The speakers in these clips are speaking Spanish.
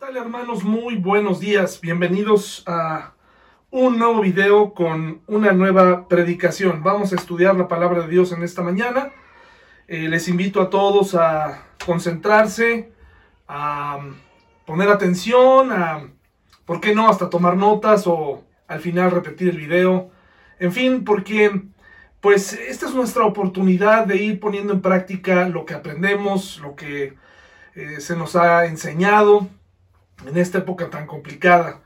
tal hermanos? Muy buenos días. Bienvenidos a un nuevo video con una nueva predicación. Vamos a estudiar la palabra de Dios en esta mañana. Eh, les invito a todos a concentrarse, a poner atención, a, ¿por qué no?, hasta tomar notas o al final repetir el video. En fin, porque pues esta es nuestra oportunidad de ir poniendo en práctica lo que aprendemos, lo que eh, se nos ha enseñado en esta época tan complicada.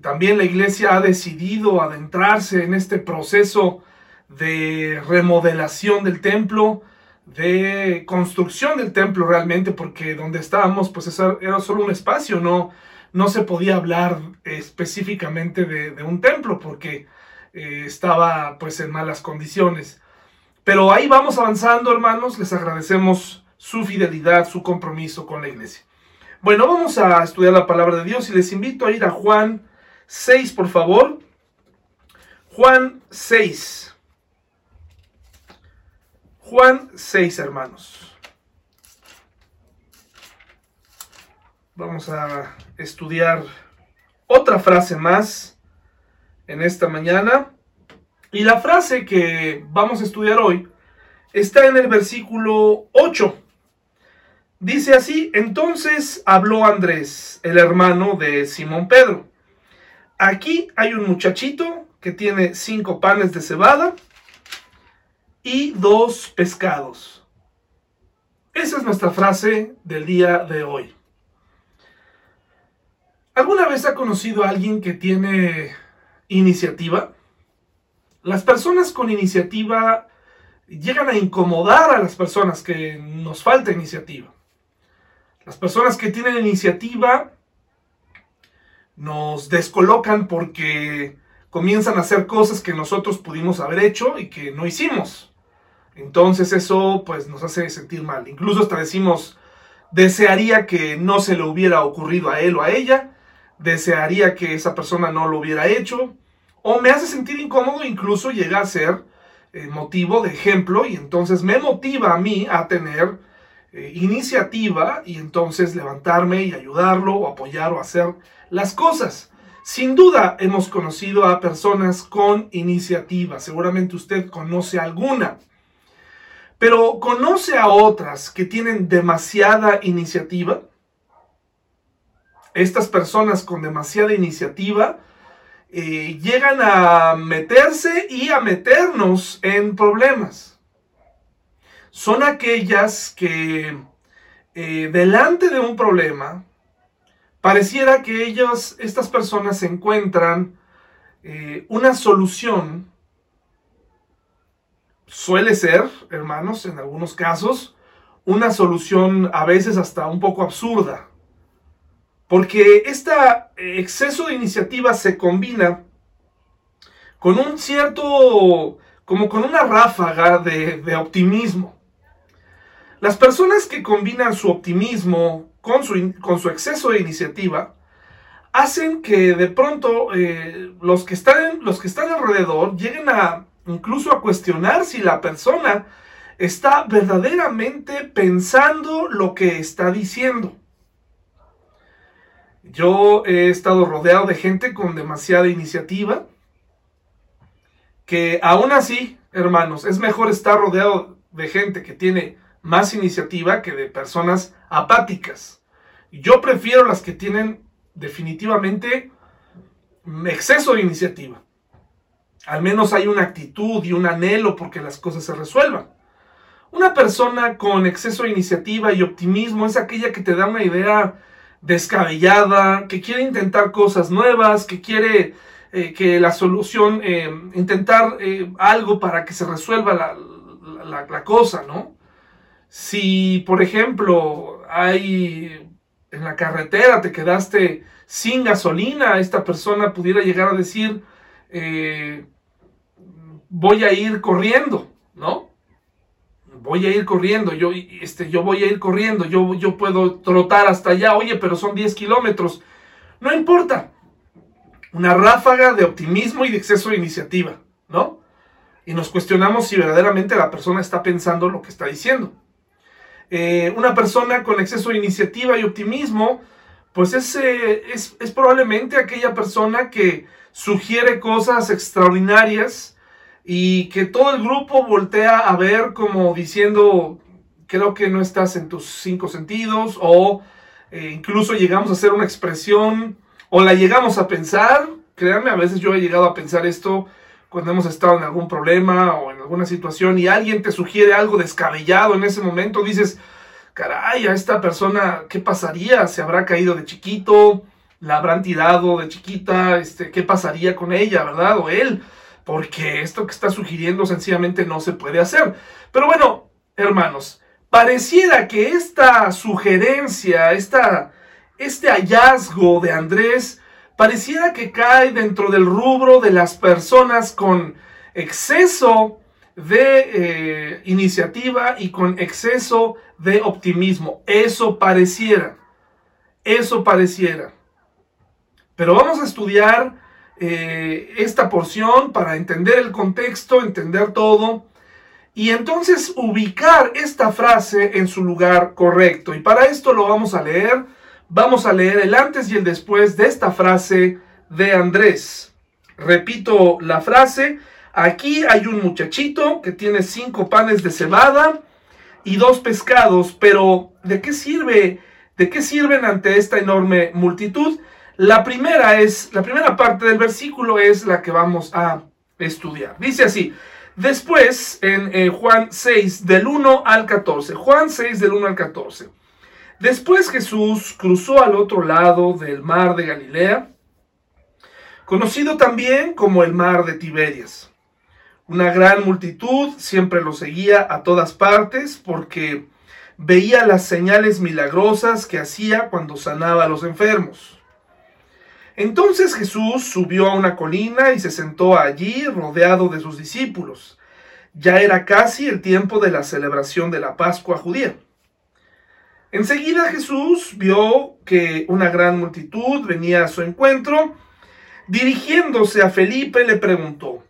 También la iglesia ha decidido adentrarse en este proceso de remodelación del templo, de construcción del templo realmente, porque donde estábamos pues era solo un espacio, no, no se podía hablar específicamente de, un templo porque eh, estaba pues en malas condiciones. Pero ahí vamos avanzando hermanos, les agradecemos su fidelidad, su compromiso con la iglesia. Bueno, vamos a estudiar la palabra de Dios y les invito a ir a Juan 6, por favor. Juan 6. Juan 6, hermanos. Vamos a estudiar otra frase más en esta mañana. Y la frase que vamos a estudiar hoy está en el versículo 8. Dice así, entonces habló Andrés, el hermano de Simón Pedro. Aquí hay un muchachito que tiene cinco panes de cebada y dos pescados. Esa es nuestra frase del día de hoy. ¿Alguna vez ha conocido a alguien que tiene iniciativa? Las personas con iniciativa llegan a incomodar a las personas que nos falta iniciativa. Las personas que tienen iniciativa nos descolocan porque comienzan a hacer cosas que nosotros pudimos haber hecho y que no hicimos. Entonces eso pues nos hace sentir mal. Incluso hasta decimos, desearía que no se le hubiera ocurrido a él o a ella, desearía que esa persona no lo hubiera hecho, o me hace sentir incómodo, incluso llega a ser eh, motivo de ejemplo y entonces me motiva a mí a tener eh, iniciativa y entonces levantarme y ayudarlo o apoyar o hacer las cosas. Sin duda hemos conocido a personas con iniciativa, seguramente usted conoce alguna, pero conoce a otras que tienen demasiada iniciativa. Estas personas con demasiada iniciativa eh, llegan a meterse y a meternos en problemas son aquellas que eh, delante de un problema, pareciera que ellos, estas personas encuentran eh, una solución. Suele ser, hermanos, en algunos casos, una solución a veces hasta un poco absurda. Porque este exceso de iniciativa se combina con un cierto, como con una ráfaga de optimismo. Las personas que combinan su optimismo con su, con su exceso de iniciativa hacen que de pronto eh, los, que están, los que están alrededor lleguen a incluso a cuestionar si la persona está verdaderamente pensando lo que está diciendo. Yo he estado rodeado de gente con demasiada iniciativa, que aún así, hermanos, es mejor estar rodeado de gente que tiene más iniciativa que de personas apáticas. Yo prefiero las que tienen definitivamente exceso de iniciativa. Al menos hay una actitud y un anhelo porque las cosas se resuelvan. Una persona con exceso de iniciativa y optimismo es aquella que te da una idea descabellada, que quiere intentar cosas nuevas, que quiere eh, que la solución, eh, intentar eh, algo para que se resuelva la, la cosa, ¿no? Si, por ejemplo, hay en la carretera, te quedaste sin gasolina, esta persona pudiera llegar a decir, eh, voy a ir corriendo, ¿no? Voy a ir corriendo, yo, este, yo voy a ir corriendo, yo, yo puedo trotar hasta allá, oye, pero son 10 kilómetros. No importa. Una ráfaga de optimismo y de exceso de iniciativa, ¿no? Y nos cuestionamos si verdaderamente la persona está pensando lo que está diciendo. Eh, una persona con exceso de iniciativa y optimismo pues es, es, es probablemente aquella persona que sugiere cosas extraordinarias y que todo el grupo voltea a ver como diciendo, creo que no estás en tus cinco sentidos o eh, incluso llegamos a hacer una expresión o la llegamos a pensar. Créanme, a veces yo he llegado a pensar esto cuando hemos estado en algún problema o en alguna situación y alguien te sugiere algo descabellado en ese momento, dices, caray, a esta persona, ¿qué pasaría? ¿Se habrá caído de chiquito? ¿La habrán tirado de chiquita? Este, ¿Qué pasaría con ella, verdad? O él, porque esto que está sugiriendo sencillamente no se puede hacer. Pero bueno, hermanos, pareciera que esta sugerencia, esta, este hallazgo de Andrés, pareciera que cae dentro del rubro de las personas con exceso de eh, iniciativa y con exceso de optimismo. Eso pareciera, eso pareciera. Pero vamos a estudiar eh, esta porción para entender el contexto, entender todo y entonces ubicar esta frase en su lugar correcto. Y para esto lo vamos a leer. Vamos a leer el antes y el después de esta frase de Andrés. Repito la frase. Aquí hay un muchachito que tiene cinco panes de cebada y dos pescados, pero ¿de qué sirve? ¿De qué sirven ante esta enorme multitud? La primera es, la primera parte del versículo es la que vamos a estudiar. Dice así: Después, en eh, Juan 6, del 1 al 14. Juan 6, del 1 al 14. Después Jesús cruzó al otro lado del mar de Galilea, conocido también como el mar de Tiberias. Una gran multitud siempre lo seguía a todas partes porque veía las señales milagrosas que hacía cuando sanaba a los enfermos. Entonces Jesús subió a una colina y se sentó allí rodeado de sus discípulos. Ya era casi el tiempo de la celebración de la Pascua judía. Enseguida Jesús vio que una gran multitud venía a su encuentro. Dirigiéndose a Felipe le preguntó,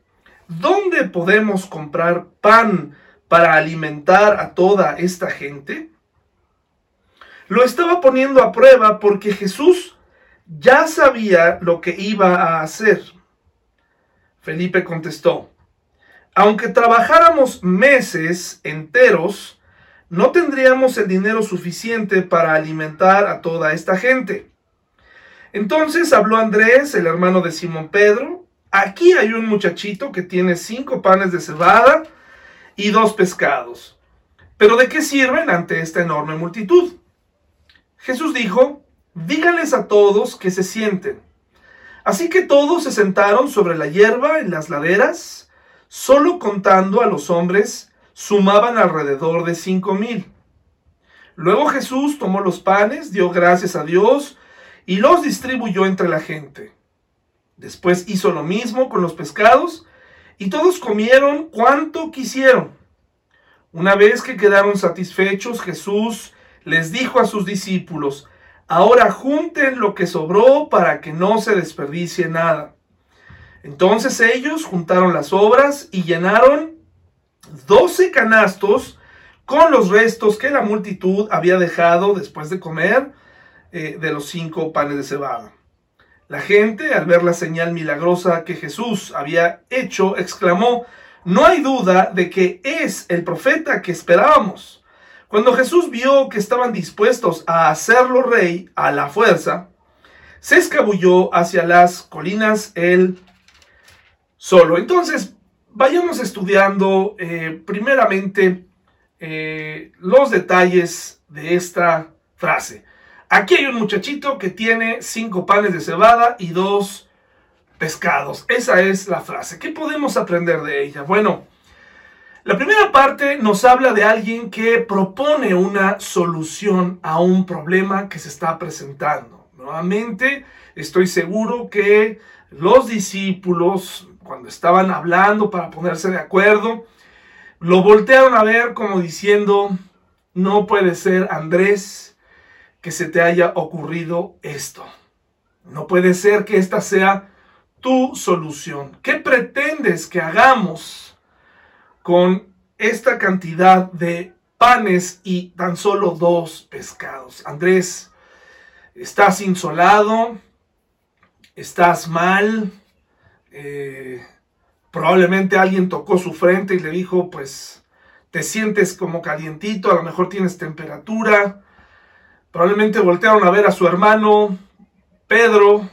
¿dónde podemos comprar pan para alimentar a toda esta gente? Lo estaba poniendo a prueba porque Jesús ya sabía lo que iba a hacer. Felipe contestó, aunque trabajáramos meses enteros, no tendríamos el dinero suficiente para alimentar a toda esta gente. Entonces habló Andrés, el hermano de Simón Pedro, aquí hay un muchachito que tiene cinco panes de cebada y dos pescados. Pero ¿de qué sirven ante esta enorme multitud? Jesús dijo, díganles a todos que se sienten. Así que todos se sentaron sobre la hierba en las laderas, solo contando a los hombres, sumaban alrededor de cinco mil. Luego Jesús tomó los panes, dio gracias a Dios y los distribuyó entre la gente. Después hizo lo mismo con los pescados y todos comieron cuanto quisieron. Una vez que quedaron satisfechos, Jesús les dijo a sus discípulos, Ahora junten lo que sobró para que no se desperdicie nada. Entonces ellos juntaron las obras y llenaron doce canastos con los restos que la multitud había dejado después de comer eh, de los cinco panes de cebada. La gente, al ver la señal milagrosa que Jesús había hecho, exclamó, no hay duda de que es el profeta que esperábamos. Cuando Jesús vio que estaban dispuestos a hacerlo rey a la fuerza, se escabulló hacia las colinas él solo. Entonces, vayamos estudiando eh, primeramente eh, los detalles de esta frase. Aquí hay un muchachito que tiene cinco panes de cebada y dos pescados. Esa es la frase. ¿Qué podemos aprender de ella? Bueno, la primera parte nos habla de alguien que propone una solución a un problema que se está presentando. Nuevamente, estoy seguro que los discípulos, cuando estaban hablando para ponerse de acuerdo, lo voltearon a ver como diciendo, no puede ser, Andrés, que se te haya ocurrido esto. No puede ser que esta sea tu solución. ¿Qué pretendes que hagamos? con esta cantidad de panes y tan solo dos pescados. Andrés, estás insolado, estás mal, eh, probablemente alguien tocó su frente y le dijo, pues te sientes como calientito, a lo mejor tienes temperatura, probablemente voltearon a ver a su hermano Pedro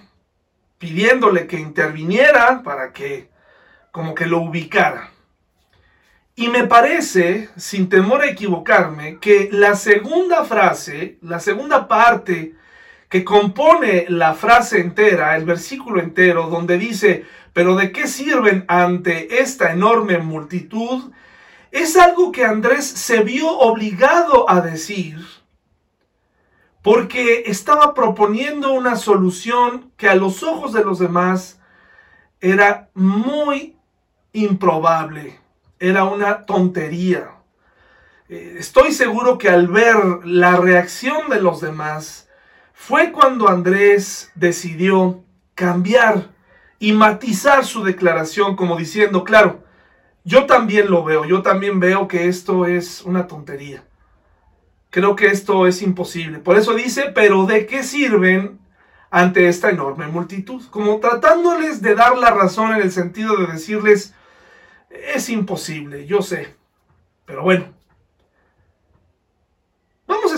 pidiéndole que interviniera para que como que lo ubicara. Y me parece, sin temor a equivocarme, que la segunda frase, la segunda parte que compone la frase entera, el versículo entero, donde dice, pero ¿de qué sirven ante esta enorme multitud? Es algo que Andrés se vio obligado a decir porque estaba proponiendo una solución que a los ojos de los demás era muy improbable, era una tontería. Eh, estoy seguro que al ver la reacción de los demás, fue cuando Andrés decidió cambiar y matizar su declaración como diciendo, claro, yo también lo veo, yo también veo que esto es una tontería. Creo que esto es imposible. Por eso dice, pero ¿de qué sirven ante esta enorme multitud? Como tratándoles de dar la razón en el sentido de decirles, es imposible, yo sé. Pero bueno,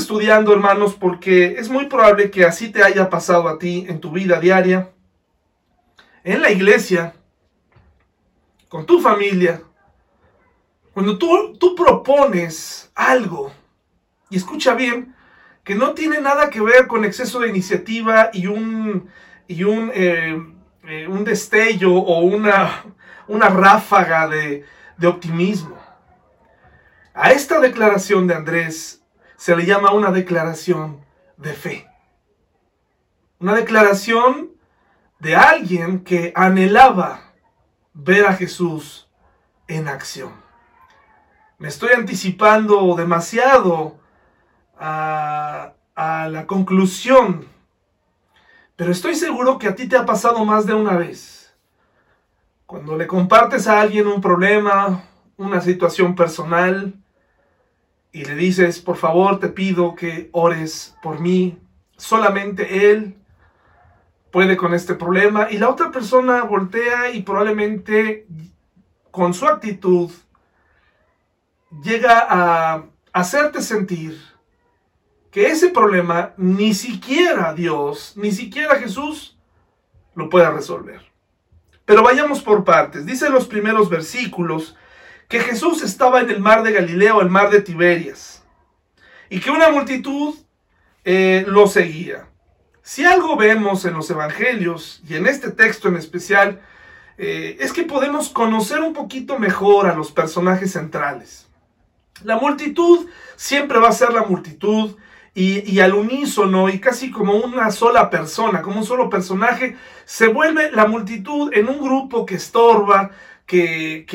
estudiando hermanos porque es muy probable que así te haya pasado a ti en tu vida diaria, en la iglesia, con tu familia. Cuando tú, tú propones algo, y escucha bien, que no tiene nada que ver con exceso de iniciativa y un, y un, eh, eh, un destello o una, una ráfaga de, de optimismo. A esta declaración de Andrés se le llama una declaración de fe. Una declaración de alguien que anhelaba ver a Jesús en acción. Me estoy anticipando demasiado a, la conclusión, pero estoy seguro que a ti te ha pasado más de una vez. Cuando le compartes a alguien un problema, una situación personal, y le dices, por favor, te pido que ores por mí, solamente Él puede con este problema, y la otra persona voltea y probablemente con su actitud llega a hacerte sentir que ese problema ni siquiera Dios, ni siquiera Jesús lo pueda resolver. Pero vayamos por partes. Dice los primeros versículos que Jesús estaba en el mar de Galilea o el mar de Tiberias y que una multitud eh, lo seguía. Si algo vemos en los evangelios y en este texto en especial, eh, es que podemos conocer un poquito mejor a los personajes centrales. La multitud siempre va a ser la multitud y, al unísono y casi como una sola persona, como un solo personaje, se vuelve la multitud en un grupo que estorba, que,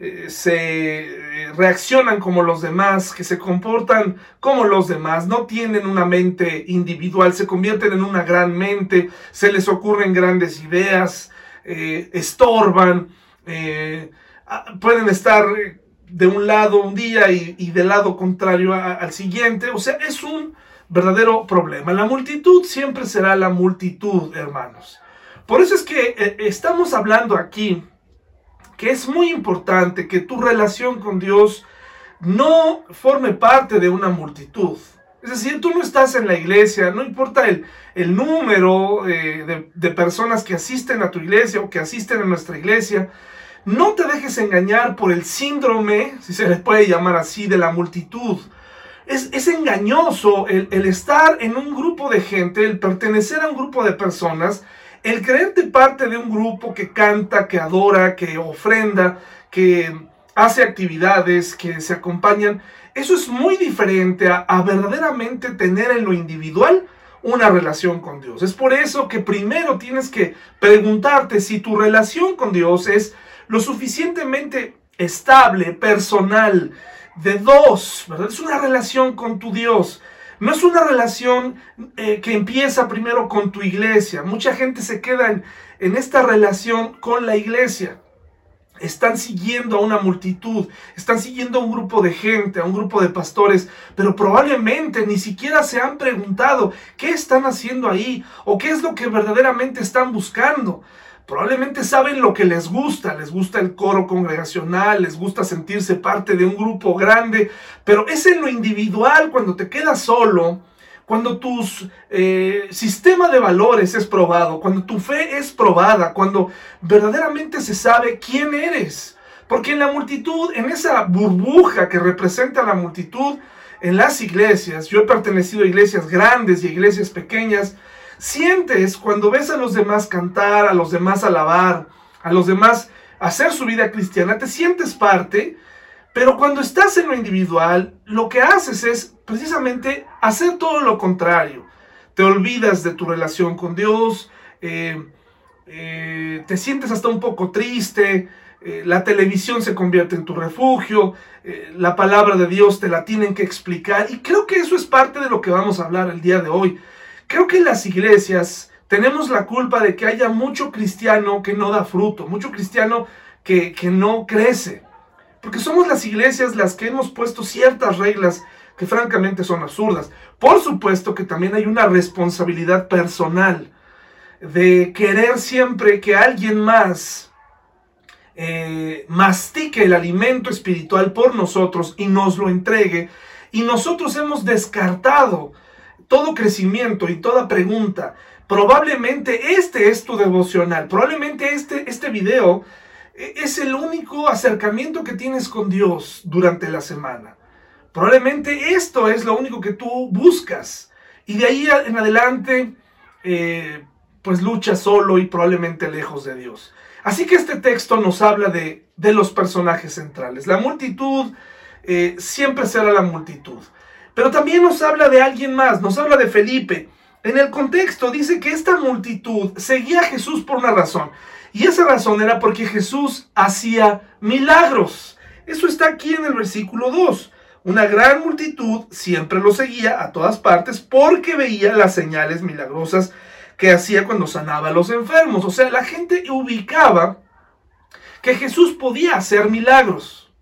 eh, se eh, reaccionan como los demás, que se comportan como los demás, no tienen una mente individual, se convierten en una gran mente, se les ocurren grandes ideas, eh, estorban, pueden estar de un lado un día y, del lado contrario al siguiente. O sea, es un verdadero problema. La multitud siempre será la multitud, hermanos. Por eso es que estamos hablando aquí que es muy importante que tu relación con Dios no forme parte de una multitud. Es decir, tú no estás en la iglesia, no importa el, el número eh, de, de personas que asisten a tu iglesia o que asisten a nuestra iglesia, no te dejes engañar por el síndrome, si se les puede llamar así, de la multitud. Es, engañoso el, el, estar en un grupo de gente, el pertenecer a un grupo de personas, el creerte parte de un grupo que canta, que adora, que ofrenda, que hace actividades, que se acompañan. Eso es muy diferente a, verdaderamente tener en lo individual una relación con Dios. Es por eso que primero tienes que preguntarte si tu relación con Dios es lo suficientemente estable, personal, de dos, ¿verdad? Es una relación con tu Dios. No es una relación eh, que empieza primero con tu iglesia. Mucha gente se queda en, en esta relación con la iglesia. están siguiendo a una multitud, están siguiendo a un grupo de gente, a un grupo de pastores, pero probablemente ni siquiera se han preguntado qué están haciendo ahí o qué es lo que verdaderamente están buscando. Probablemente saben lo que les gusta, les gusta el coro congregacional, les gusta sentirse parte de un grupo grande, pero es en lo individual cuando te quedas solo, cuando tu eh, sistema de valores es probado, cuando tu fe es probada, cuando verdaderamente se sabe quién eres. Porque en la multitud, en esa burbuja que representa la multitud, en las iglesias, yo he pertenecido a iglesias grandes y a iglesias pequeñas, sientes cuando ves a los demás cantar, a los demás alabar, a los demás hacer su vida cristiana, te sientes parte, pero cuando estás en lo individual, lo que haces es precisamente hacer todo lo contrario. Te olvidas de tu relación con Dios, eh, eh, te sientes hasta un poco triste, eh, la televisión se convierte en tu refugio, la palabra de Dios te la tienen que explicar y creo que eso es parte de lo que vamos a hablar el día de hoy. Creo que las iglesias tenemos la culpa de que haya mucho cristiano que no da fruto, mucho cristiano que, que no crece. Porque somos las iglesias las que hemos puesto ciertas reglas que francamente son absurdas. Por supuesto que también hay una responsabilidad personal de querer siempre que alguien más eh, mastique el alimento espiritual por nosotros y nos lo entregue. Y nosotros hemos descartado todo crecimiento y toda pregunta. Probablemente este es tu devocional, probablemente este, este video e, es el único acercamiento que tienes con Dios durante la semana. Probablemente esto es lo único que tú buscas. Y de ahí en adelante, eh, pues luchas solo y probablemente lejos de Dios. Así que este texto nos habla de, de los personajes centrales. La multitud eh, siempre será la multitud. Pero también nos habla de alguien más, nos habla de Felipe. En el contexto dice que esta multitud seguía a Jesús por una razón. Y esa razón era porque Jesús hacía milagros. Eso está aquí en el versículo 2. Una gran multitud siempre lo seguía a todas partes porque veía las señales milagrosas que hacía cuando sanaba a los enfermos. O sea, la gente ubicaba que Jesús podía hacer milagros.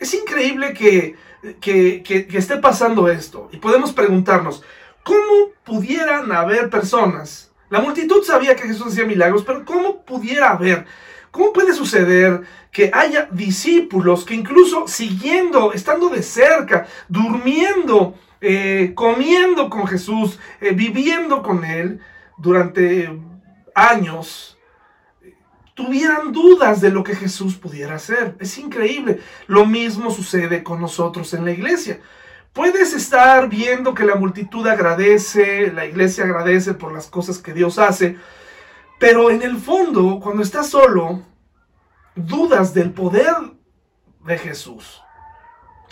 Es increíble que que, esté pasando esto. Y podemos preguntarnos, ¿cómo pudieran haber personas? La multitud sabía que Jesús hacía milagros, pero ¿cómo pudiera haber? ¿Cómo puede suceder que haya discípulos que incluso siguiendo, estando de cerca, durmiendo, eh, comiendo con Jesús, eh, viviendo con Él durante años, tuvieran dudas de lo que Jesús pudiera hacer. Es increíble. Lo mismo sucede con nosotros en la iglesia. Puedes estar viendo que la multitud agradece, la iglesia agradece por las cosas que Dios hace, pero en el fondo, cuando estás solo, dudas del poder de Jesús.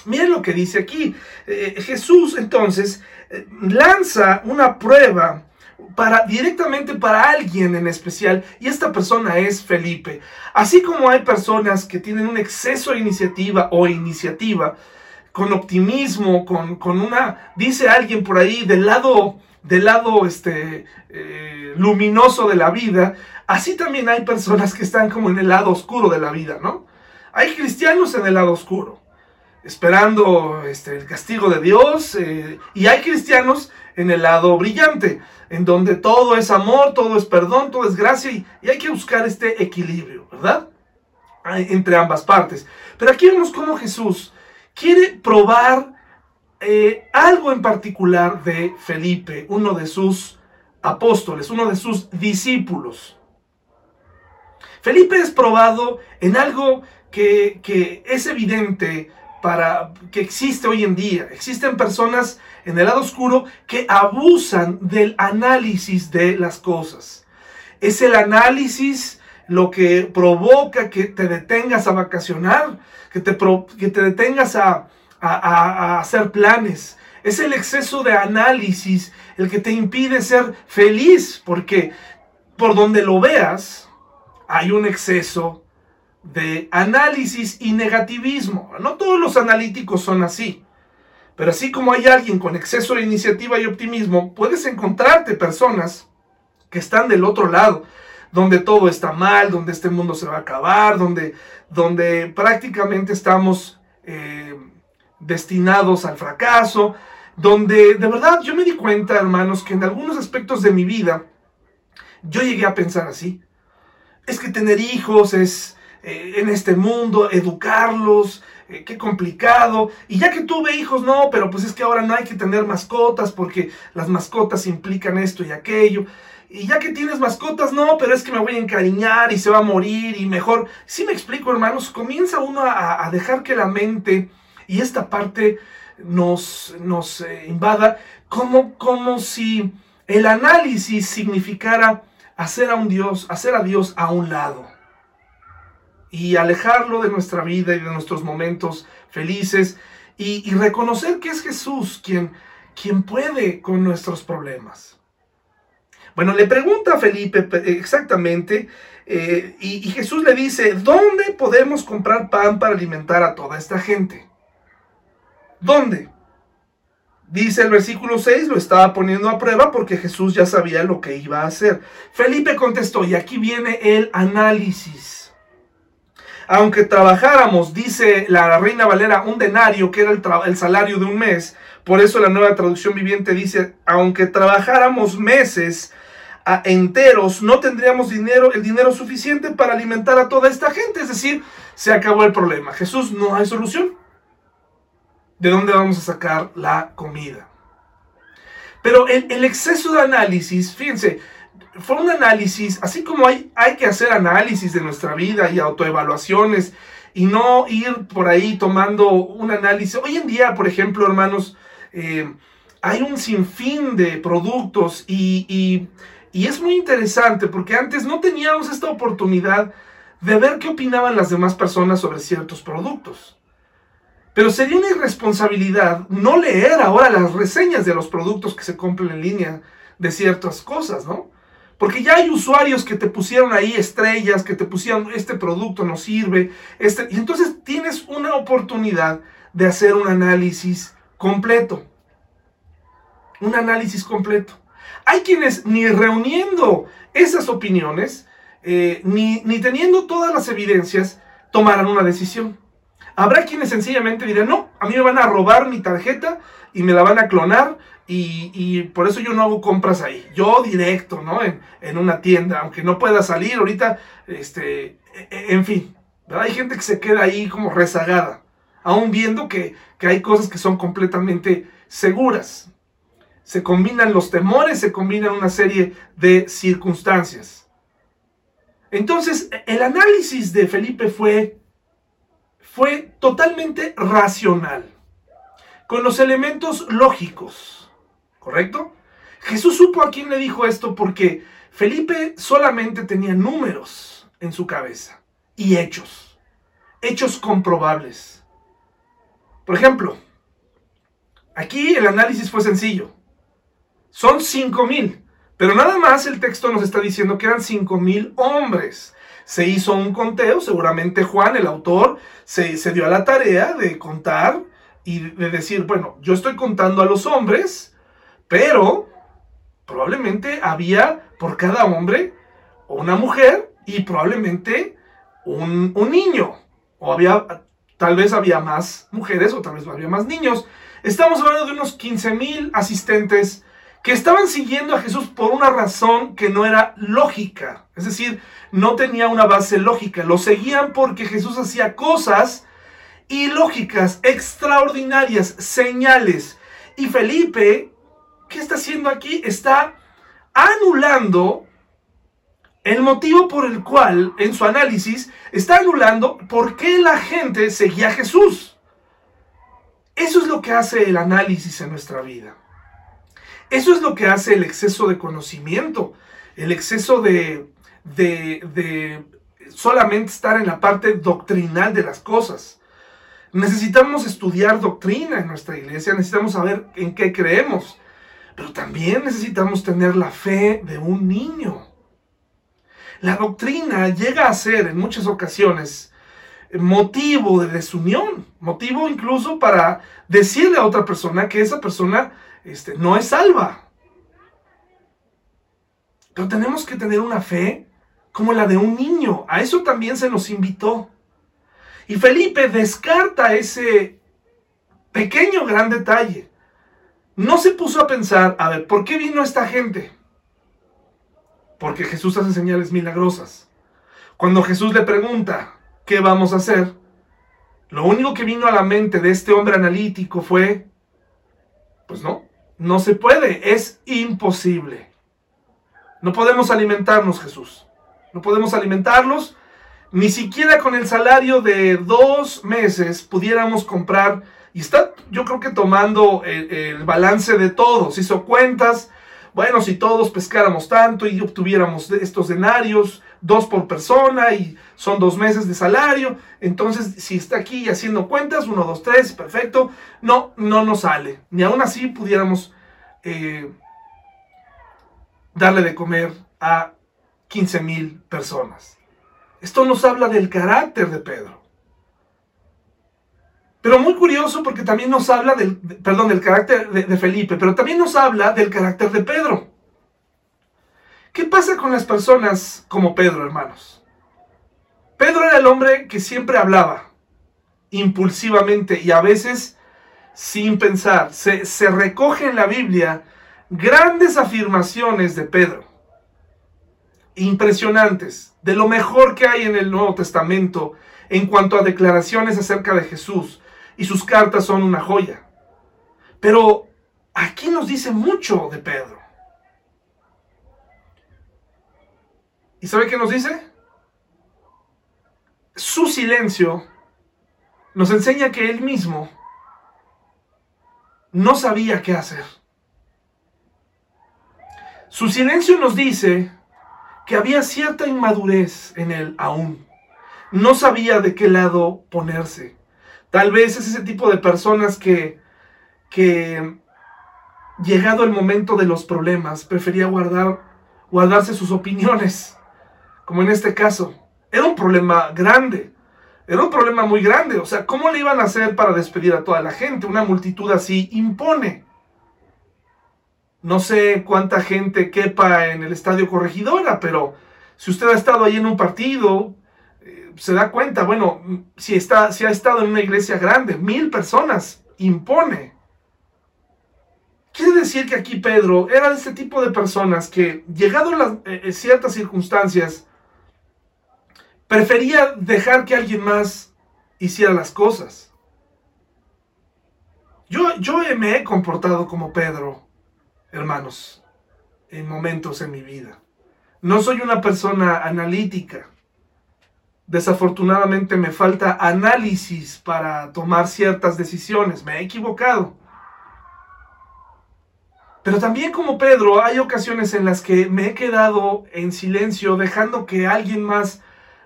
Miren lo que dice aquí. Eh, Jesús entonces eh, lanza una prueba para directamente para alguien en especial y esta persona es Felipe. Así como hay personas que tienen un exceso de iniciativa o iniciativa con optimismo, con, una, dice alguien por ahí, del lado, del lado este, eh, luminoso de la vida, así también hay personas que están como en el lado oscuro de la vida, ¿no? Hay cristianos en el lado oscuro esperando este, el castigo de Dios eh, y hay cristianos en el lado brillante, en donde todo es amor, todo es perdón, todo es gracia y, hay que buscar este equilibrio, ¿verdad? Entre ambas partes. Pero aquí vemos cómo Jesús quiere probar eh, algo en particular de Felipe, uno de sus apóstoles, uno de sus discípulos. Felipe es probado en algo que, que es evidente que existe hoy en día. Existen personas en el lado oscuro que abusan del análisis de las cosas. Es el análisis lo que provoca que te detengas a vacacionar, que te, que te detengas a, a hacer planes. Es el exceso de análisis el que te impide ser feliz, porque por donde lo veas hay un exceso de análisis y negativismo. No todos los analíticos son así. Pero así como hay alguien con exceso de iniciativa y optimismo, puedes encontrarte personas que están del otro lado, donde todo está mal, donde este mundo se va a acabar, donde, donde prácticamente estamos eh, destinados al fracaso, donde de verdad yo me di cuenta, hermanos, que en algunos aspectos de mi vida yo llegué a pensar así. Es que tener hijos es eh, en este mundo, educarlos, eh, qué complicado. Y ya que tuve hijos, no, pero pues es que ahora no hay que tener mascotas porque las mascotas implican esto y aquello. Y ya que tienes mascotas, no, pero es que me voy a encariñar y se va a morir y mejor. Si me explico, hermanos, comienza uno a, dejar que la mente y esta parte nos, nos eh, invada como, como si el análisis significara hacer a un Dios, hacer a Dios a un lado y alejarlo de nuestra vida y de nuestros momentos felices y, reconocer que es Jesús quien, quien puede con nuestros problemas. Bueno, le pregunta a Felipe exactamente eh, y, y Jesús le dice, ¿dónde podemos comprar pan para alimentar a toda esta gente? ¿Dónde? Dice el versículo 6, lo estaba poniendo a prueba porque Jesús ya sabía lo que iba a hacer. Felipe contestó, y aquí viene el análisis aunque trabajáramos, dice la Reina Valera, un denario, que era el, salario de un mes, por eso la nueva traducción viviente dice, aunque trabajáramos meses enteros, no tendríamos dinero, el dinero suficiente para alimentar a toda esta gente. Es decir, se acabó el problema. Jesús, no hay solución. ¿De dónde vamos a sacar la comida? Pero el, el exceso de análisis, fíjense, fue un análisis, así como hay, hay que hacer análisis de nuestra vida y autoevaluaciones y no ir por ahí tomando un análisis. Hoy en día, por ejemplo, hermanos, eh, hay un sinfín de productos y, y es muy interesante porque antes no teníamos esta oportunidad de ver qué opinaban las demás personas sobre ciertos productos. Pero sería una irresponsabilidad no leer ahora las reseñas de los productos que se compran en línea de ciertas cosas, ¿no? Porque ya hay usuarios que te pusieron ahí estrellas, que te pusieron, este producto no sirve. Este, y entonces tienes una oportunidad de hacer un análisis completo. Un análisis completo. Hay quienes ni reuniendo esas opiniones, eh, ni, ni teniendo todas las evidencias, tomarán una decisión. Habrá quienes sencillamente dirán, no, a mí me van a robar mi tarjeta y me la van a clonar y, por eso yo no hago compras ahí. Yo directo, ¿no? En, una tienda, aunque no pueda salir ahorita, este, e, e, en fin. Hay gente que se queda ahí como rezagada, aún viendo que, que hay cosas que son completamente seguras. Se combinan los temores, se combinan una serie de circunstancias. Entonces, el análisis de Felipe fue, fue totalmente racional, con los elementos lógicos ¿correcto? Jesús supo a quién le dijo esto porque Felipe solamente tenía números en su cabeza y hechos, hechos comprobables. Por ejemplo, aquí el análisis fue sencillo. Son cinco mil, pero nada más el texto nos está diciendo que eran cinco mil hombres. Se hizo un conteo, seguramente Juan, el autor, se, se dio a la tarea de contar y de decir, bueno, yo estoy contando a los hombres, pero probablemente había por cada hombre una mujer y probablemente un, niño. O había, tal vez había más mujeres o tal vez había más niños. Estamos hablando de unos 15 mil asistentes que estaban siguiendo a Jesús por una razón que no era lógica. Es decir, no tenía una base lógica. Lo seguían porque Jesús hacía cosas ilógicas, extraordinarias, señales. Y Felipe ¿qué está haciendo aquí? Está anulando el motivo por el cual, en su análisis, está anulando por qué la gente seguía a Jesús. Eso es lo que hace el análisis en nuestra vida. Eso es lo que hace el exceso de conocimiento, el exceso de, de, de solamente estar en la parte doctrinal de las cosas. Necesitamos estudiar doctrina en nuestra iglesia, necesitamos saber en qué creemos. Pero también necesitamos tener la fe de un niño. La doctrina llega a ser en muchas ocasiones motivo de desunión, motivo incluso para decirle a otra persona que esa persona este, no es salva. Pero tenemos que tener una fe como la de un niño. A eso también se nos invitó. Y Felipe descarta ese pequeño gran detalle. No se puso a pensar, a ver, ¿por qué vino esta gente? Porque Jesús hace señales milagrosas. Cuando Jesús le pregunta, ¿qué vamos a hacer? Lo único que vino a la mente de este hombre analítico fue, pues no, no se puede, es imposible. No podemos alimentarnos, Jesús. No podemos alimentarlos. Ni siquiera con el salario de dos meses pudiéramos comprar. Y está, yo creo que tomando el, balance de todos. Hizo cuentas. Bueno, si todos pescáramos tanto y obtuviéramos estos denarios, dos por persona y son dos meses de salario. Entonces, si está aquí haciendo cuentas, uno, dos, tres, perfecto. No, no nos sale. Ni aún así pudiéramos eh, darle de comer a 15 mil personas. Esto nos habla del carácter de Pedro. Pero muy curioso porque también nos habla del, perdón, del carácter de Felipe, pero también nos habla del carácter de Pedro. ¿Qué pasa con las personas como Pedro, hermanos? Pedro era el hombre que siempre hablaba impulsivamente y a veces sin pensar. Se, se recoge en la Biblia grandes afirmaciones de Pedro, impresionantes, de lo mejor que hay en el Nuevo Testamento en cuanto a declaraciones acerca de Jesús, y sus cartas son una joya. Pero aquí nos dice mucho de Pedro. ¿Y sabe qué nos dice? Su silencio nos enseña que él mismo no sabía qué hacer. Su silencio nos dice que había cierta inmadurez en él aún. No sabía de qué lado ponerse. Tal vez es ese tipo de personas que, que llegado el momento de los problemas, prefería guardar, guardarse sus opiniones como en este caso. Era un problema grande, era un problema muy grande. O sea, ¿cómo le iban a hacer para despedir a toda la gente? Una multitud así impone. No sé cuánta gente quepa en el estadio corregidora, pero si usted ha estado ahí en un partido, se da cuenta, bueno, si, está, si ha estado en una iglesia grande, mil personas, impone. Quiere decir que aquí Pedro era de este tipo de personas que, llegado a las, eh, ciertas circunstancias, Prefería dejar que alguien más hiciera las cosas. Yo, yo me he comportado como Pedro, hermanos, en momentos en mi vida. No soy una persona analítica. Desafortunadamente me falta análisis para tomar ciertas decisiones. Me he equivocado. Pero también como Pedro, hay ocasiones en las que me he quedado en silencio dejando que alguien más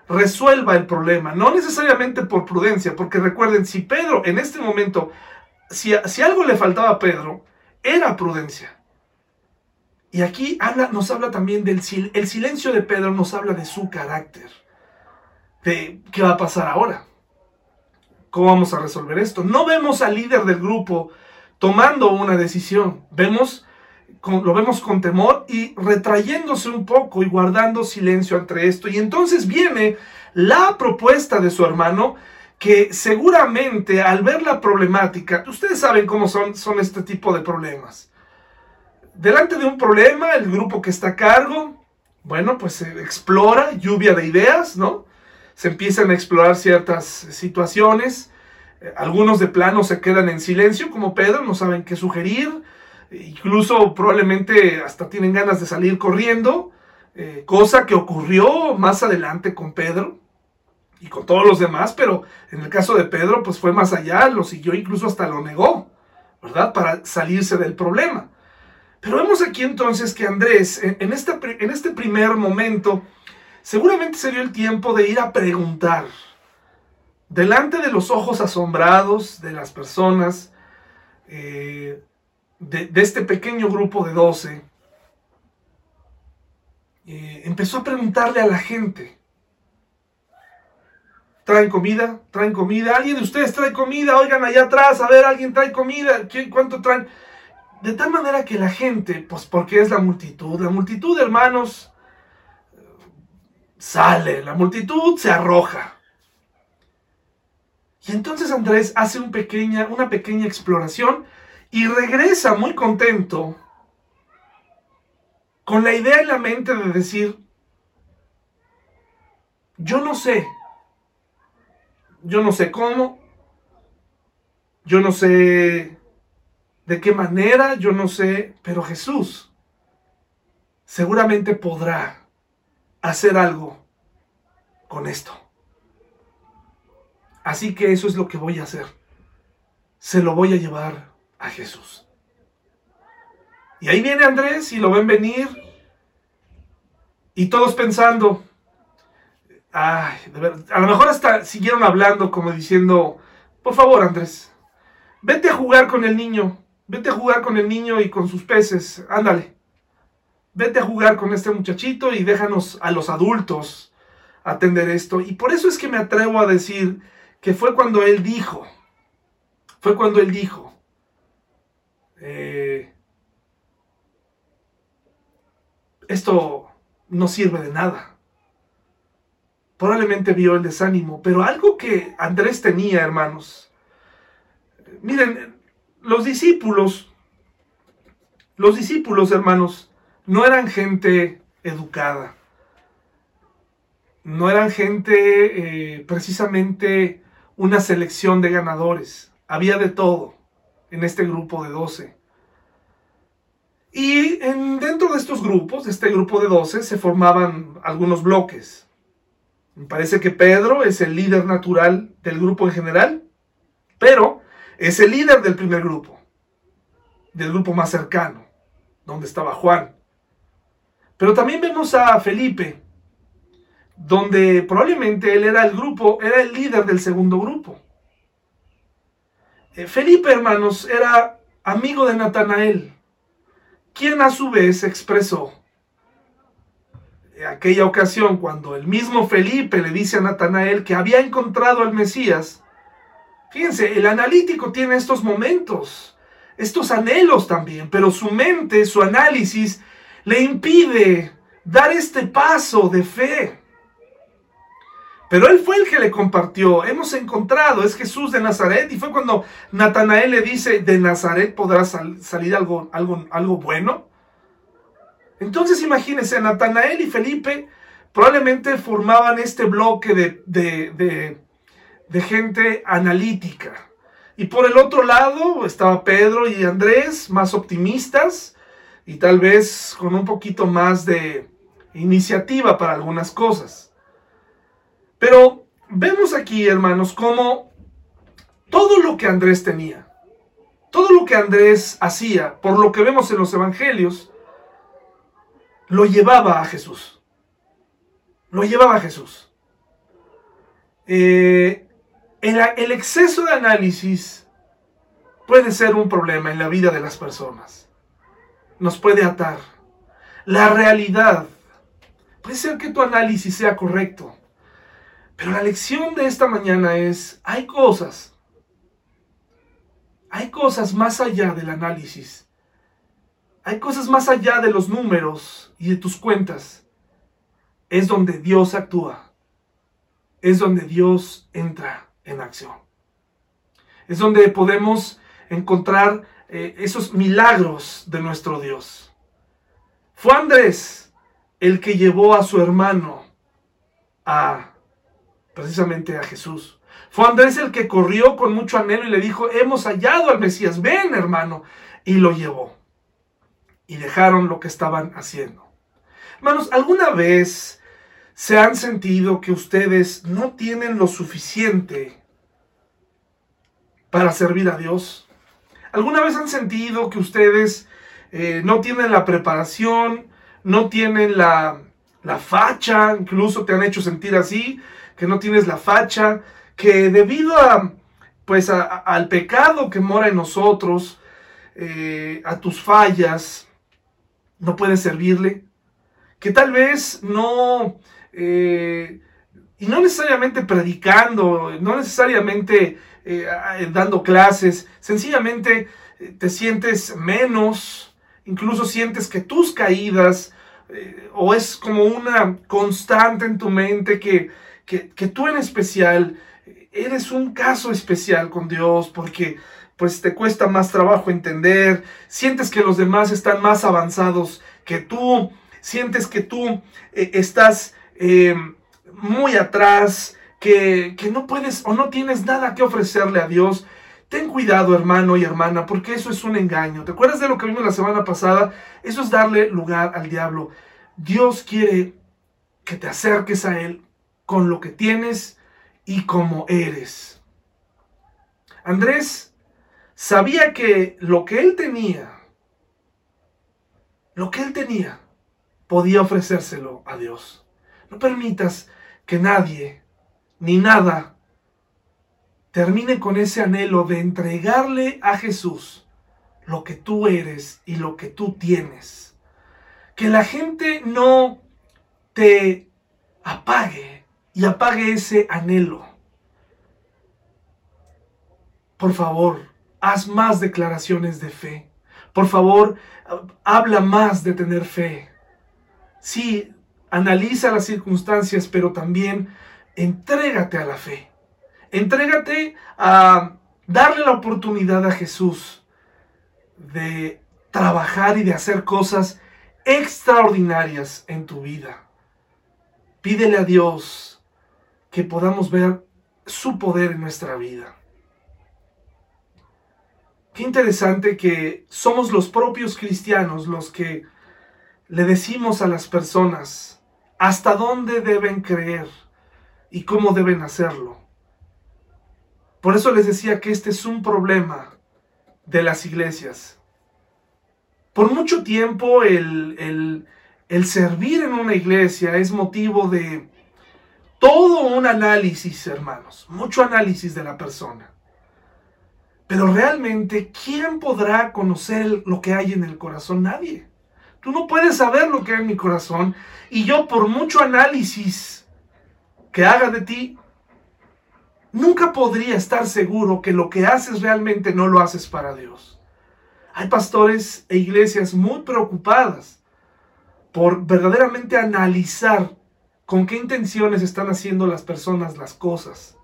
resuelva el problema, no necesariamente por prudencia, porque recuerden, si Pedro en este momento, si, si algo le faltaba a Pedro, era prudencia. Y aquí nos habla también del el silencio de Pedro, nos habla de su carácter, de qué va a pasar ahora, cómo vamos a resolver esto. No vemos al líder del grupo tomando una decisión, vemos lo vemos con temor y retrayéndose un poco y guardando silencio entre esto. Y entonces viene la propuesta de su hermano que seguramente al ver la problemática, ustedes saben cómo son, son este tipo de problemas. Delante de un problema, el grupo que está a cargo, bueno, pues se explora, lluvia de ideas, ¿no? Se empiezan a explorar ciertas situaciones. Eh, algunos de plano se quedan en silencio, como Pedro, no saben qué sugerir incluso probablemente hasta tienen ganas de salir corriendo, eh, cosa que ocurrió más adelante con Pedro y con todos los demás, pero en el caso de Pedro pues fue más allá, lo siguió incluso hasta lo negó, ¿verdad? Para salirse del problema. Pero vemos aquí entonces que Andrés, en, en este primer momento, seguramente se dio el tiempo de ir a preguntar, delante de los ojos asombrados de las personas, eh, de, este pequeño grupo de 12, eh, empezó a preguntarle a la gente, ¿traen comida? ¿Traen comida? ¿Alguien de ustedes trae comida? Oigan allá atrás, a ver, ¿alguien trae comida? ¿Cuánto traen? De tal manera que la gente, pues porque es la multitud, la multitud, hermanos, sale, la multitud se arroja. Y entonces Andrés hace una pequeña exploración y regresa muy contento con la idea en la mente de decir, yo no sé, yo no sé cómo, yo no sé de qué manera, yo no sé, pero Jesús seguramente podrá hacer algo con esto. Así que eso es lo que voy a hacer. Se lo voy a llevar a Jesús. Y ahí viene Andrés y lo ven venir. Y todos pensando, ay, a lo mejor hasta siguieron hablando como diciendo, por favor Andrés, vete a jugar con el niño, vete a jugar con el niño y con sus peces, ándale. Vete a jugar con este muchachito y déjanos a los adultos atender esto. Y por eso es que me atrevo a decir que fue cuando él dijo, fue cuando él dijo, eh, esto no sirve de nada. Probablemente vio el desánimo, pero algo que Andrés tenía, hermanos. Miren, los discípulos, los discípulos, hermanos, no eran gente educada. No eran gente eh, precisamente una selección de ganadores. Había de todo en este grupo de 12. Y en, dentro de estos grupos, de este grupo de 12, se formaban algunos bloques. Me parece que Pedro es el líder natural del grupo en general, pero es el líder del primer grupo, del grupo más cercano, donde estaba Juan. Pero también vemos a Felipe, donde probablemente él era el grupo, era el líder del segundo grupo. Eh, Felipe, hermanos, era amigo de Natanael, quien a su vez expresó en aquella ocasión cuando el mismo Felipe le dice a Natanael que había encontrado al Mesías. Fíjense, el analítico tiene estos momentos, estos anhelos también, pero su mente, su análisis le impide dar este paso de fe. Pero él fue el que le compartió. Hemos encontrado, es Jesús de Nazaret. Y fue cuando Natanael le dice, de Nazaret podrá salir algo, algo, algo bueno. Entonces imagínense, Natanael y Felipe probablemente formaban este bloque de, de, de gente analítica. Y por el otro lado estaba Pedro y Andrés, más optimistas, y tal vez con un poquito más de iniciativa para algunas cosas. Pero vemos aquí, hermanos, cómo todo lo que Andrés tenía, todo lo que Andrés hacía, por lo que vemos en los evangelios, lo llevaba a Jesús. Lo llevaba a Jesús. Eh, el exceso de análisis puede ser un problema en la vida de las personas nos puede atar. La realidad. Puede ser que tu análisis sea correcto. Pero la lección de esta mañana es, hay cosas, hay cosas más allá del análisis. Hay cosas más allá de los números y de tus cuentas. Es donde Dios actúa. Es donde Dios entra en acción. Es donde podemos encontrar eh, esos milagros de nuestro Dios. Fue Andrés el que llevó a su hermano a precisamente a Jesús. Fue Andrés el que corrió con mucho anhelo y le dijo, hemos hallado al Mesías, ven hermano. Y lo llevó. Y dejaron lo que estaban haciendo. Hermanos, ¿alguna vez se han sentido que ustedes no tienen lo suficiente para servir a Dios? ¿Alguna vez han sentido que ustedes eh, no tienen la preparación, no tienen la, facha, incluso te han hecho sentir así, que no tienes la facha, que debido a, pues al pecado que mora en nosotros, eh, a tus fallas, no puedes servirle, que tal vez no, eh, y no necesariamente predicando, no necesariamente eh, dando clases, sencillamente eh, te sientes menos, incluso sientes que tus caídas eh, o es como una constante en tu mente que, que, que tú en especial eres un caso especial con Dios porque pues te cuesta más trabajo entender, sientes que los demás están más avanzados que tú, sientes que tú eh, estás eh, muy atrás, que, que no puedes o no tienes nada que ofrecerle a Dios. Ten cuidado, hermano y hermana, porque eso es un engaño. ¿Te acuerdas de lo que vimos la semana pasada? Eso es darle lugar al diablo. Dios quiere que te acerques a Él con lo que tienes y como eres. Andrés sabía que lo que él tenía, lo que él tenía, podía ofrecérselo a Dios. No permitas que nadie ni nada termine con ese anhelo de entregarle a Jesús lo que tú eres y lo que tú tienes. Que la gente no te apague y apague ese anhelo. Por favor, haz más declaraciones de fe. Por favor, habla más de tener fe. Sí, analiza las circunstancias, pero también entrégate a la fe. Entrégate a darle la oportunidad a Jesús de trabajar y de hacer cosas extraordinarias en tu vida. Pídele a Dios que podamos ver su poder en nuestra vida. Qué interesante que somos los propios cristianos los que le decimos a las personas hasta dónde deben creer y cómo deben hacerlo. Por eso les decía que este es un problema de las iglesias. Por mucho tiempo el, el servir en una iglesia es motivo de todo un análisis, hermanos, mucho análisis de la persona. Pero realmente, ¿quién podrá conocer lo que hay en el corazón? Nadie. Tú no puedes saber lo que hay en mi corazón. Y yo, por mucho análisis que haga de ti, nunca podría estar seguro que lo que haces realmente no lo haces para Dios. Hay pastores e iglesias muy preocupadas por verdaderamente analizar con qué intenciones están haciendo las personas las cosas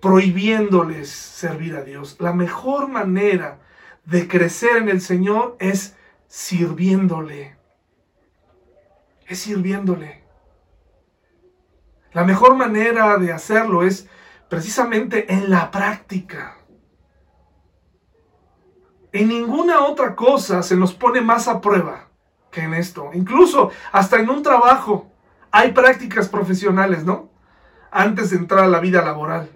prohibiéndoles servir a Dios. La mejor manera de crecer en el Señor es sirviéndole. Es sirviéndole. La mejor manera de hacerlo es precisamente en la práctica. En ninguna otra cosa se nos pone más a prueba que en esto. Incluso hasta en un trabajo hay prácticas profesionales, ¿no? Antes de entrar a la vida laboral.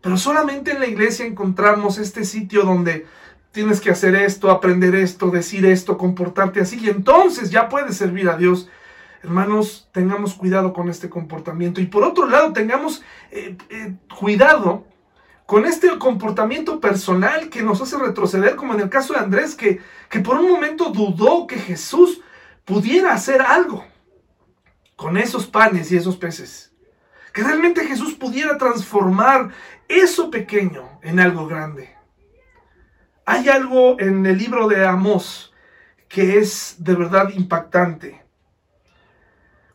Pero solamente en la iglesia encontramos este sitio donde tienes que hacer esto, aprender esto, decir esto, comportarte así, y entonces ya puedes servir a Dios. Hermanos, tengamos cuidado con este comportamiento. Y por otro lado, tengamos eh, eh, cuidado con este comportamiento personal que nos hace retroceder, como en el caso de Andrés, que, que por un momento dudó que Jesús pudiera hacer algo con esos panes y esos peces que realmente Jesús pudiera transformar eso pequeño en algo grande. Hay algo en el libro de Amós que es de verdad impactante.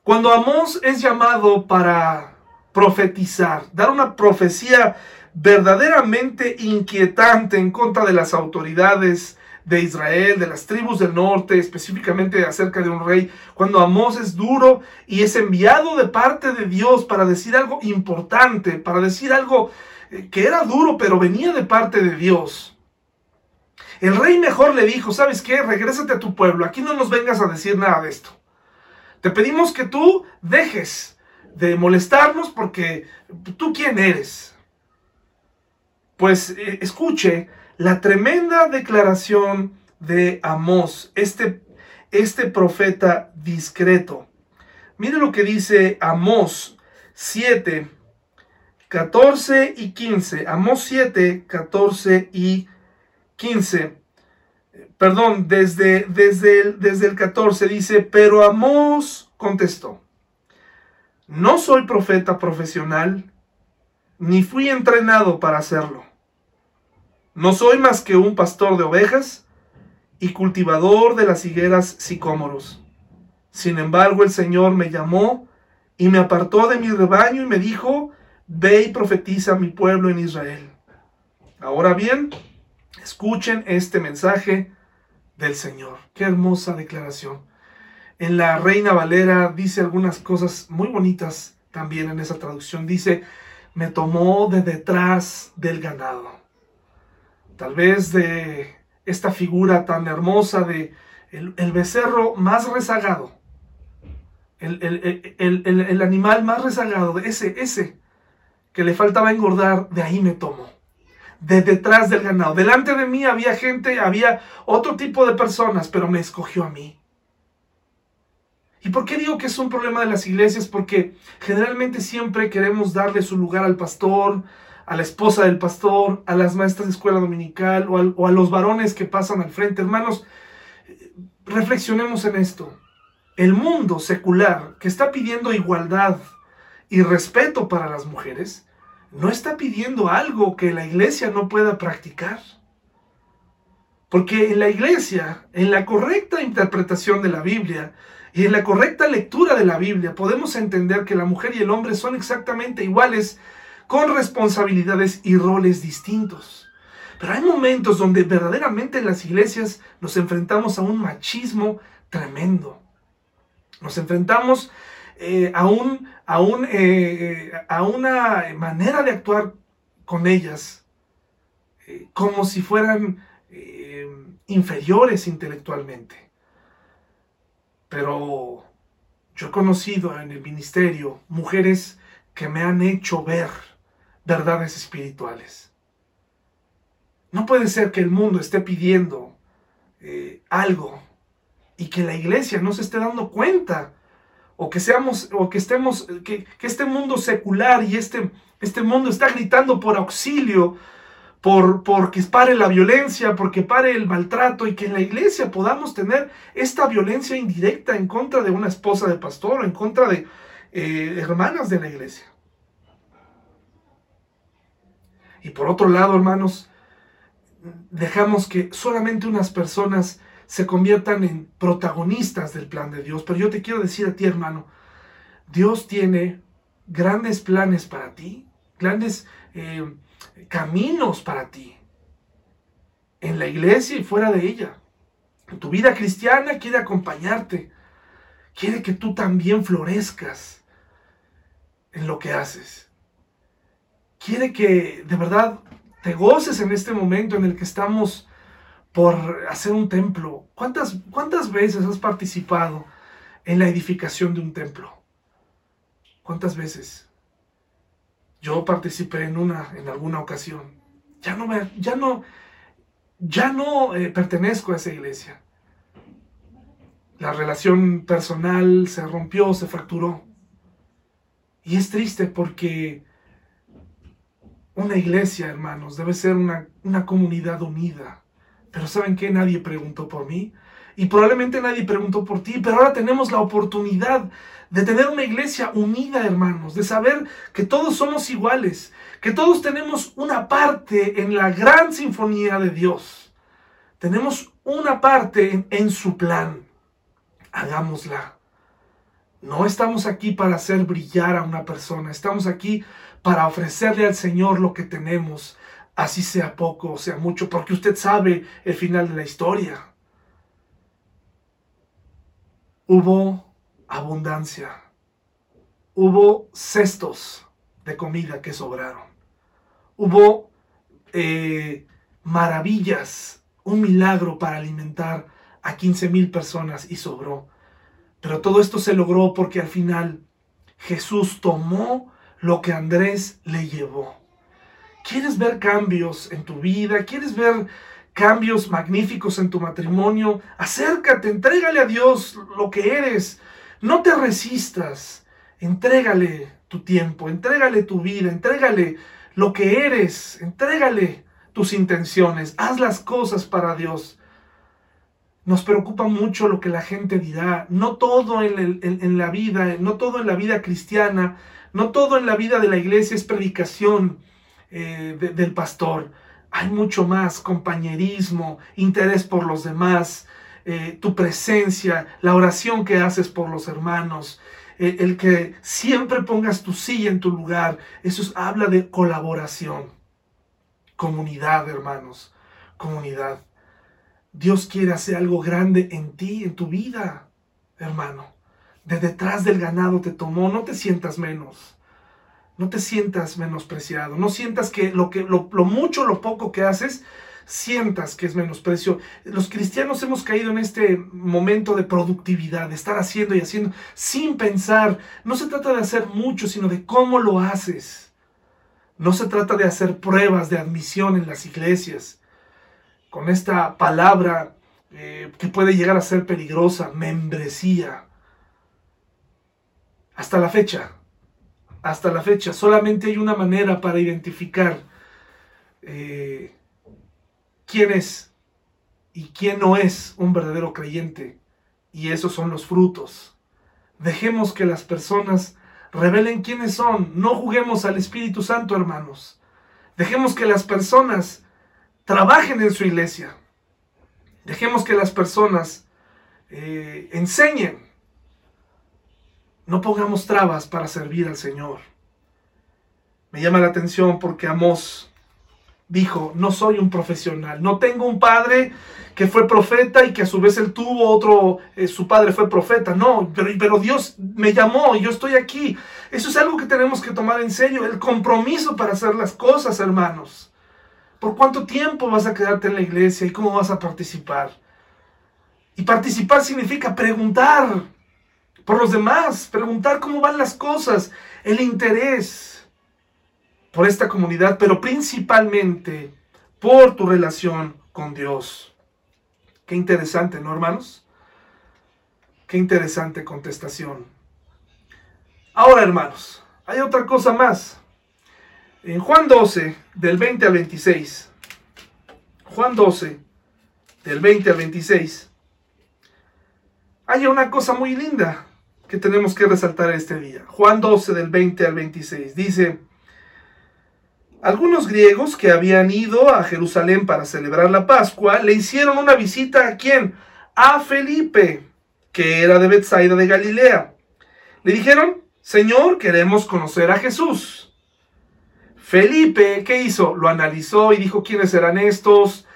Cuando Amós es llamado para profetizar, dar una profecía verdaderamente inquietante en contra de las autoridades de Israel, de las tribus del norte, específicamente acerca de un rey, cuando Amós es duro y es enviado de parte de Dios para decir algo importante, para decir algo eh, que era duro, pero venía de parte de Dios. El rey mejor le dijo, ¿sabes qué? Regrésate a tu pueblo, aquí no nos vengas a decir nada de esto. Te pedimos que tú dejes de molestarnos porque tú quién eres. Pues eh, escuche la tremenda declaración de Amós, este, este profeta discreto. Mire lo que dice Amós 7, 14 y 15. Amós 7, 14 y 15. Perdón, desde, desde, el, desde el 14 dice, pero Amós contestó, no soy profeta profesional, ni fui entrenado para hacerlo no soy más que un pastor de ovejas y cultivador de las higueras sicómoros. Sin embargo, el Señor me llamó y me apartó de mi rebaño y me dijo, ve y profetiza a mi pueblo en Israel. Ahora bien, escuchen este mensaje del Señor. Qué hermosa declaración. En la Reina Valera dice algunas cosas muy bonitas también en esa traducción. Dice, me tomó de detrás del ganado. Tal vez de esta figura tan hermosa de el, becerro más rezagado. El, el, animal más rezagado, ese, ese, que le faltaba engordar, de ahí me tomó. De detrás del ganado. Delante de mí había gente, había otro tipo de personas, pero me escogió a mí. ¿Y por qué digo que es un problema de las iglesias? Porque generalmente siempre queremos darle su lugar al pastor, a la esposa del pastor, a las maestras de escuela dominical o, a los varones que pasan al frente. Hermanos, reflexionemos en esto. El mundo secular que está pidiendo igualdad y respeto para las mujeres, no está pidiendo algo que la iglesia no pueda practicar. Porque en la iglesia, en la correcta interpretación de la Biblia, y en la correcta lectura de la Biblia podemos entender que la mujer y el hombre son exactamente iguales con responsabilidades y roles distintos. Pero hay momentos donde verdaderamente en las iglesias nos enfrentamos a un machismo tremendo. Nos enfrentamos eh, a, un, a, un, eh, a, una manera de actuar con ellas eh, como si fueran inferiores intelectualmente. Pero yo he conocido en el ministerio mujeres que me han hecho ver verdades espirituales. No puede ser que el mundo esté pidiendo eh, algo y que la iglesia no se esté dando cuenta o que seamos o que estemos que, este mundo secular y este este mundo está gritando por auxilio por porque pare la violencia, porque pare el maltrato y que en la iglesia podamos tener esta violencia indirecta en contra de una esposa de pastor o en contra de eh, hermanas de la iglesia. Y por otro lado, hermanos, dejamos que solamente unas personas se conviertan en protagonistas del plan de Dios. Pero yo te quiero decir a ti, hermano, Dios tiene grandes planes para ti, grandes... Eh, caminos para ti. En la iglesia y fuera de ella. Tu vida cristiana quiere acompañarte. Quiere que tú también florezcas en lo que haces. Quiere que de verdad te goces en este momento en el que estamos por hacer un templo. ¿Cuántas, cuántas veces has participado en la edificación de un templo? ¿Cuántas veces? Yo participé en una, en alguna ocasión. Ya no me, ya no, ya no eh, pertenezco a esa iglesia. La relación personal se rompió, se fracturó. Y es triste porque una iglesia, hermanos, debe ser una, una comunidad unida. Pero ¿saben qué? Nadie preguntó por mí. Y probablemente nadie preguntó por ti, pero ahora tenemos la oportunidad de tener una iglesia unida, hermanos, de saber que todos somos iguales, que todos tenemos una parte en la gran sinfonía de Dios. Tenemos una parte en, su plan. Hagámosla. No estamos aquí para hacer brillar a una persona, estamos aquí para ofrecerle al Señor lo que tenemos, así sea poco o sea mucho, porque usted sabe el final de la historia. Hubo abundancia. Hubo cestos de comida que sobraron. Hubo eh, maravillas, un milagro para alimentar a 15 mil personas y sobró. Pero todo esto se logró porque al final Jesús tomó lo que Andrés le llevó. ¿Quieres ver cambios en tu vida? ¿Quieres ver cambios magníficos en tu matrimonio? Acércate, entrégale a Dios lo que eres. No te resistas. Entrégale tu tiempo, entrégale tu vida, entrégale lo que eres, entrégale tus intenciones. Haz las cosas para Dios. Nos preocupa mucho lo que la gente dirá. No todo en, la vida, no todo en la vida cristiana, no todo en la vida de la iglesia es predicación eh, del pastor. Hay mucho más, compañerismo, interés por los demás, eh, tu presencia, la oración que haces por los hermanos, eh, el que siempre pongas tu silla en tu lugar. Eso habla de colaboración. Comunidad, hermanos, comunidad. Dios quiere hacer algo grande en ti, en tu vida, hermano. De detrás del ganado te tomó, no te sientas menos. No te sientas menospreciado. No sientas que lo, que, lo, lo mucho, lo poco que haces, sientas que es menosprecio. Los cristianos hemos caído en este momento de productividad, de estar haciendo y haciendo sin pensar. No se trata de hacer mucho, sino de cómo lo haces. No se trata de hacer pruebas de admisión en las iglesias. Con esta palabra eh, que puede llegar a ser peligrosa, membresía. Hasta la fecha, hasta la fecha, solamente hay una manera para identificar eh, quién es y quién no es un verdadero creyente. Y esos son los frutos. Dejemos que las personas revelen quiénes son. No juguemos al Espíritu Santo, hermanos. Dejemos que las personas trabajen en su iglesia. Dejemos que las personas eh, enseñen. No pongamos trabas para servir al Señor. Me llama la atención porque Amós dijo, no soy un profesional, no tengo un padre que fue profeta y que a su vez él tuvo otro, eh, su padre fue profeta, no, pero, pero Dios me llamó y yo estoy aquí. Eso es algo que tenemos que tomar en serio, el compromiso para hacer las cosas, hermanos. ¿Por cuánto tiempo vas a quedarte en la iglesia y cómo vas a participar? Y participar significa preguntar por los demás, preguntar cómo van las cosas, el interés por esta comunidad, pero principalmente por tu relación con Dios. Qué interesante, ¿no, hermanos? Qué interesante contestación. Ahora, hermanos, hay otra cosa más. En Juan 12, del 20 al 26, Juan 12, del 20 al 26, hay una cosa muy linda que tenemos que resaltar este día. Juan 12, del 20 al 26, dice, algunos griegos que habían ido a Jerusalén para celebrar la Pascua le hicieron una visita a quién? A Felipe, que era de Bethsaida de Galilea. Le dijeron, Señor, queremos conocer a Jesús. Felipe, ¿qué hizo? Lo analizó y dijo, ¿quiénes eran estos?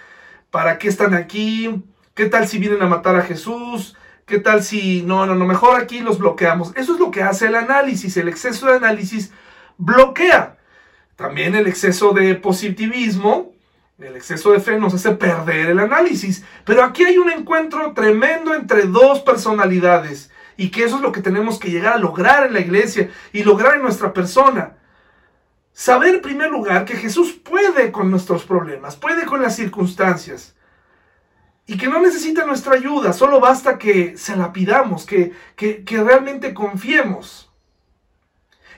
¿Para qué están aquí? ¿Qué tal si vienen a matar a Jesús? ¿Qué tal si no, no, no, mejor aquí los bloqueamos? Eso es lo que hace el análisis. El exceso de análisis bloquea. También el exceso de positivismo, el exceso de fe nos hace perder el análisis. Pero aquí hay un encuentro tremendo entre dos personalidades y que eso es lo que tenemos que llegar a lograr en la iglesia y lograr en nuestra persona. Saber en primer lugar que Jesús puede con nuestros problemas, puede con las circunstancias y que no necesita nuestra ayuda, solo basta que se la pidamos, que, que, que realmente confiemos.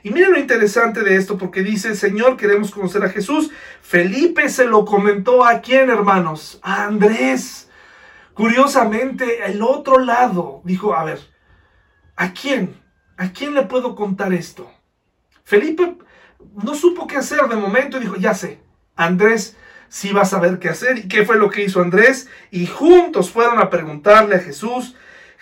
Y miren lo interesante de esto, porque dice, Señor, queremos conocer a Jesús. Felipe se lo comentó a quién, hermanos? A Andrés. Curiosamente, el otro lado dijo, a ver, ¿a quién? ¿A quién le puedo contar esto? Felipe no supo qué hacer de momento y dijo, ya sé, Andrés sí va a saber qué hacer. ¿Y qué fue lo que hizo Andrés? Y juntos fueron a preguntarle a Jesús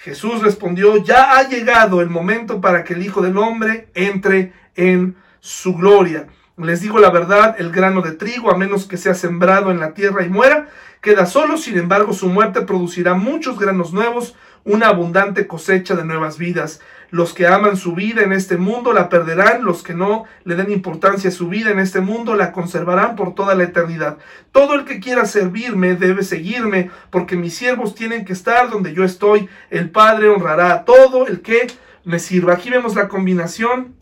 Jesús respondió, ya ha llegado el momento para que el Hijo del Hombre entre en su gloria. Les digo la verdad, el grano de trigo, a menos que sea sembrado en la tierra y muera, queda solo, sin embargo su muerte producirá muchos granos nuevos, una abundante cosecha de nuevas vidas. Los que aman su vida en este mundo la perderán, los que no le den importancia a su vida en este mundo la conservarán por toda la eternidad. Todo el que quiera servirme debe seguirme, porque mis siervos tienen que estar donde yo estoy. El Padre honrará a todo el que me sirva. Aquí vemos la combinación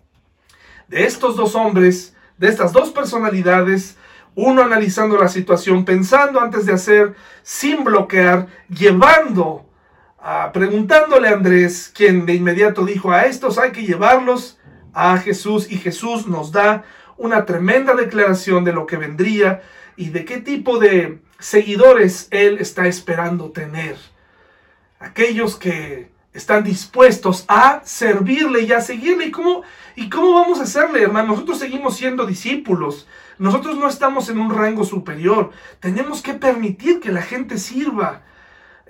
de estos dos hombres, de estas dos personalidades, uno analizando la situación, pensando antes de hacer, sin bloquear, llevando preguntándole a Andrés, quien de inmediato dijo, a estos hay que llevarlos a Jesús y Jesús nos da una tremenda declaración de lo que vendría y de qué tipo de seguidores Él está esperando tener. Aquellos que están dispuestos a servirle y a seguirle. ¿Y cómo, ¿Y cómo vamos a hacerle, hermano? Nosotros seguimos siendo discípulos. Nosotros no estamos en un rango superior. Tenemos que permitir que la gente sirva.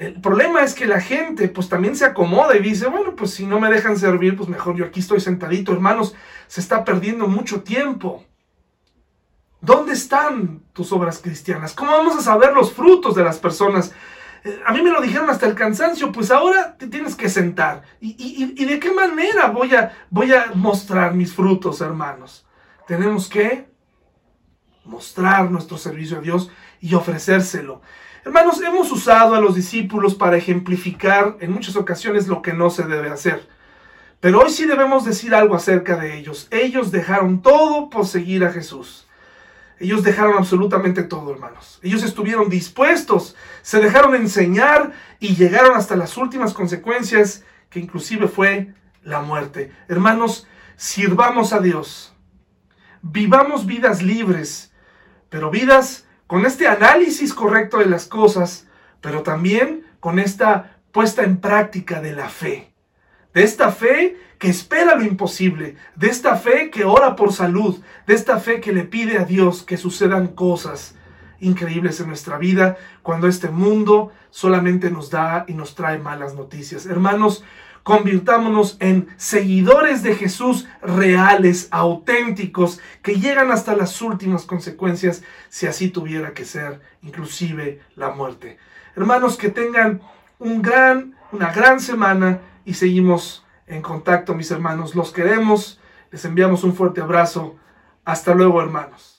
El problema es que la gente pues también se acomoda y dice, bueno, pues si no me dejan servir, pues mejor yo aquí estoy sentadito, hermanos, se está perdiendo mucho tiempo. ¿Dónde están tus obras cristianas? ¿Cómo vamos a saber los frutos de las personas? Eh, a mí me lo dijeron hasta el cansancio, pues ahora te tienes que sentar. ¿Y, de qué manera voy a, voy a mostrar mis frutos, hermanos? Tenemos que mostrar nuestro servicio a Dios y ofrecérselo. Hermanos, hemos usado a los discípulos para ejemplificar en muchas ocasiones lo que no se debe hacer. Pero hoy sí debemos decir algo acerca de ellos. Ellos dejaron todo por seguir a Jesús. Ellos dejaron absolutamente todo, hermanos. Ellos estuvieron dispuestos, se dejaron enseñar y llegaron hasta las últimas consecuencias, que inclusive fue la muerte. Hermanos, sirvamos a Dios. Vivamos vidas libres, pero vidas con este análisis correcto de las cosas, pero también con esta puesta en práctica de la fe. De esta fe que espera lo imposible, de esta fe que ora por salud, de esta fe que le pide a Dios que sucedan cosas increíbles en nuestra vida cuando este mundo solamente nos da y nos trae malas noticias. Hermanos, Convirtámonos en seguidores de Jesús reales, auténticos, que llegan hasta las últimas consecuencias si así tuviera que ser, inclusive la muerte. Hermanos, que tengan un gran, una gran semana y seguimos en contacto, mis hermanos. Los queremos, les enviamos un fuerte abrazo. Hasta luego, hermanos.